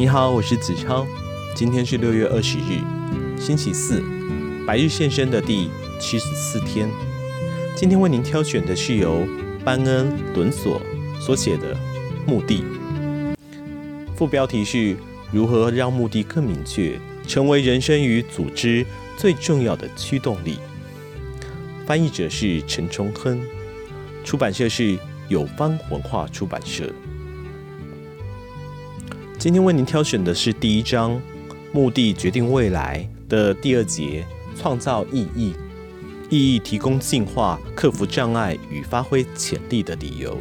你好，我是子超。今天是六月二十日，星期四，白日献身的第七十四天。今天为您挑选的是由班恩·伦索所写的《目的》，副标题是如何让目的更明确，成为人生与组织最重要的驱动力。翻译者是陈崇亨，出版社是友邦文化出版社。今天为您挑选的是第一章“目的决定未来”的第二节“创造意义”。意义提供进化、克服障碍与发挥潜力的理由。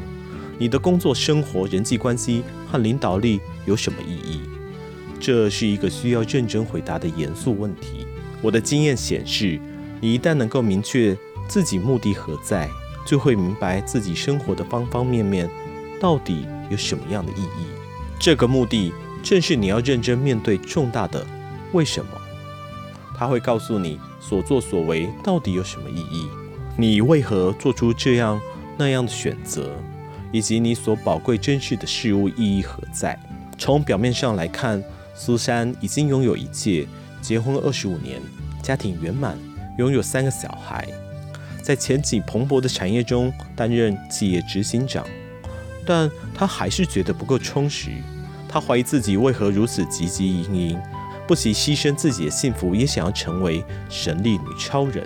你的工作、生活、人际关系和领导力有什么意义？这是一个需要认真回答的严肃问题。我的经验显示，你一旦能够明确自己目的何在，就会明白自己生活的方方面面到底有什么样的意义。这个目的正是你要认真面对重大的为什么。它会告诉你所作所为到底有什么意义，你为何做出这样那样的选择，以及你所宝贵珍视的事物意义何在。从表面上来看，苏珊已经拥有一切，结婚二十五年，家庭圆满，拥有三个小孩，在前景蓬勃的产业中担任企业执行长。但他还是觉得不够充实。他怀疑自己为何如此汲汲营营，不惜牺牲自己的幸福，也想要成为神力女超人。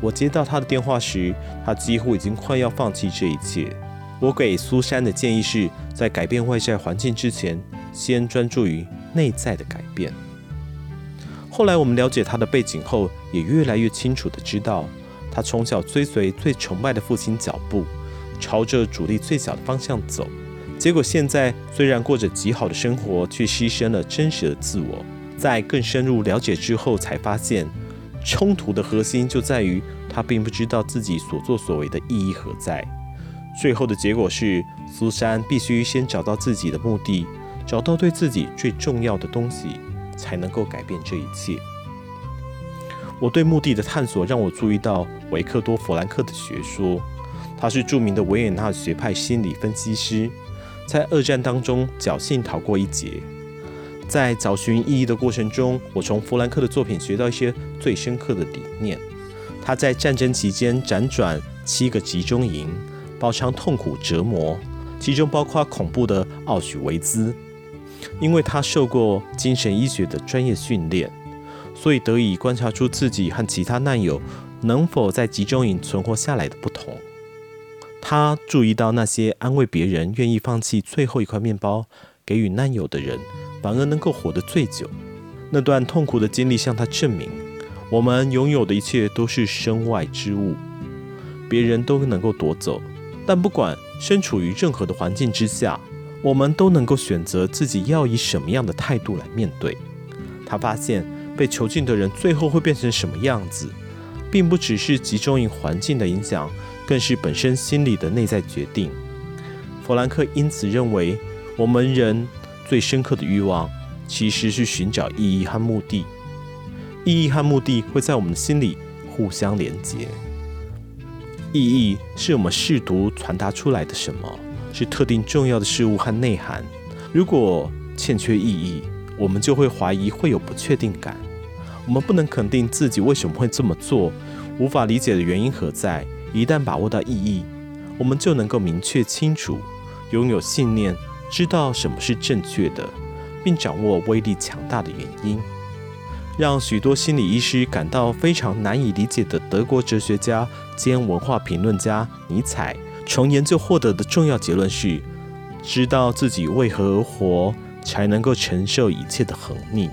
我接到他的电话时，他几乎已经快要放弃这一切。我给苏珊的建议是在改变外在环境之前，先专注于内在的改变。后来我们了解他的背景后，也越来越清楚地知道，他从小追随最崇拜的父亲脚步。朝着主力最小的方向走，结果现在虽然过着极好的生活，却牺牲了真实的自我。在更深入了解之后，才发现冲突的核心就在于他并不知道自己所作所为的意义何在。最后的结果是，苏珊必须先找到自己的目的，找到对自己最重要的东西，才能够改变这一切。我对目的的探索让我注意到维克多·弗兰克的学说。他是著名的维也纳学派心理分析师，在二战当中侥幸逃过一劫。在找寻意义的过程中，我从弗兰克的作品学到一些最深刻的理念。他在战争期间辗转七个集中营，饱尝痛苦折磨，其中包括恐怖的奥许维兹。因为他受过精神医学的专业训练，所以得以观察出自己和其他难友能否在集中营存活下来的不同。他注意到那些安慰别人、愿意放弃最后一块面包给予难友的人，反而能够活得最久。那段痛苦的经历向他证明，我们拥有的一切都是身外之物，别人都能够夺走。但不管身处于任何的环境之下，我们都能够选择自己要以什么样的态度来面对。他发现，被囚禁的人最后会变成什么样子，并不只是集中营环境的影响。更是本身心理的内在决定。弗兰克因此认为，我们人最深刻的欲望其实是寻找意义和目的。意义和目的会在我们心里互相连接。意义是我们试图传达出来的什么，是特定重要的事物和内涵。如果欠缺意义，我们就会怀疑，会有不确定感。我们不能肯定自己为什么会这么做，无法理解的原因何在。一旦把握到意义，我们就能够明确清楚，拥有信念，知道什么是正确的，并掌握威力强大的原因。让许多心理医师感到非常难以理解的德国哲学家兼文化评论家尼采，从研究获得的重要结论是：知道自己为何而活，才能够承受一切的横逆。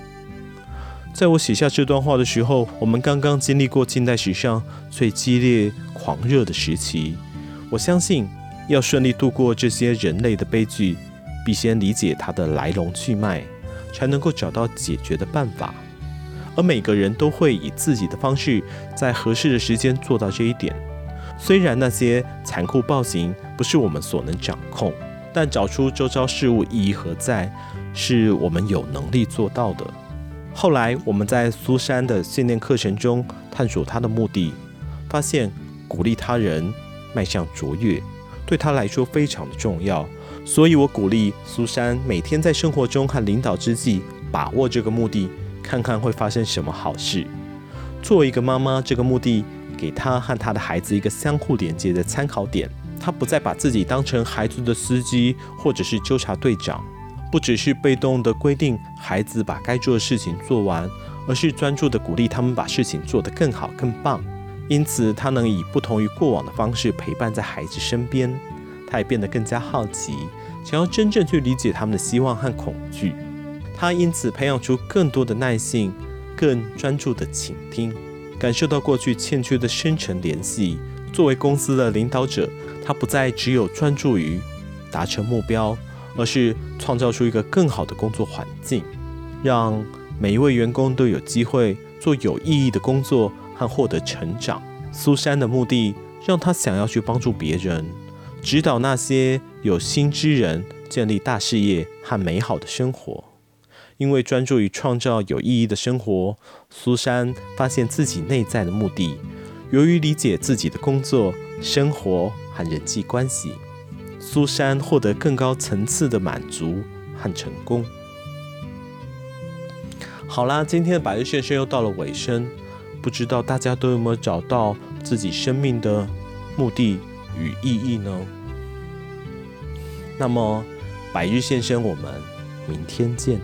在我写下这段话的时候，我们刚刚经历过近代史上最激烈、狂热的时期。我相信，要顺利度过这些人类的悲剧，必先理解它的来龙去脉，才能够找到解决的办法。而每个人都会以自己的方式，在合适的时间做到这一点。虽然那些残酷暴行不是我们所能掌控，但找出周遭事物意义何在，是我们有能力做到的。后来，我们在苏珊的训练课程中探索她的目的，发现鼓励他人迈向卓越，对她来说非常的重要。所以我鼓励苏珊每天在生活中和领导之际，把握这个目的，看看会发生什么好事。作为一个妈妈，这个目的给她和她的孩子一个相互连接的参考点。她不再把自己当成孩子的司机，或者是纠察队长，不只是被动的规定孩子把该做的事情做完，而是专注的鼓励他们把事情做得更好、更棒。因此，他能以不同于过往的方式陪伴在孩子身边。他也变得更加好奇，想要真正去理解他们的希望和恐惧。他因此培养出更多的耐性。更专注的倾听，感受到过去欠缺的深层联系。作为公司的领导者，他不再只有专注于达成目标，而是创造出一个更好的工作环境，让每一位员工都有机会做有意义的工作和获得成长。苏珊的目的让他想要去帮助别人，指导那些有心之人建立大事业和美好的生活。因为专注于创造有意义的生活，苏珊发现自己内在的目的。由于理解自己的工作、生活和人际关系，苏珊获得更高层次的满足和成功。好啦，今天的百日献身又到了尾声，不知道大家都有没有找到自己生命的目的与意义呢？那么，百日献身，我们明天见。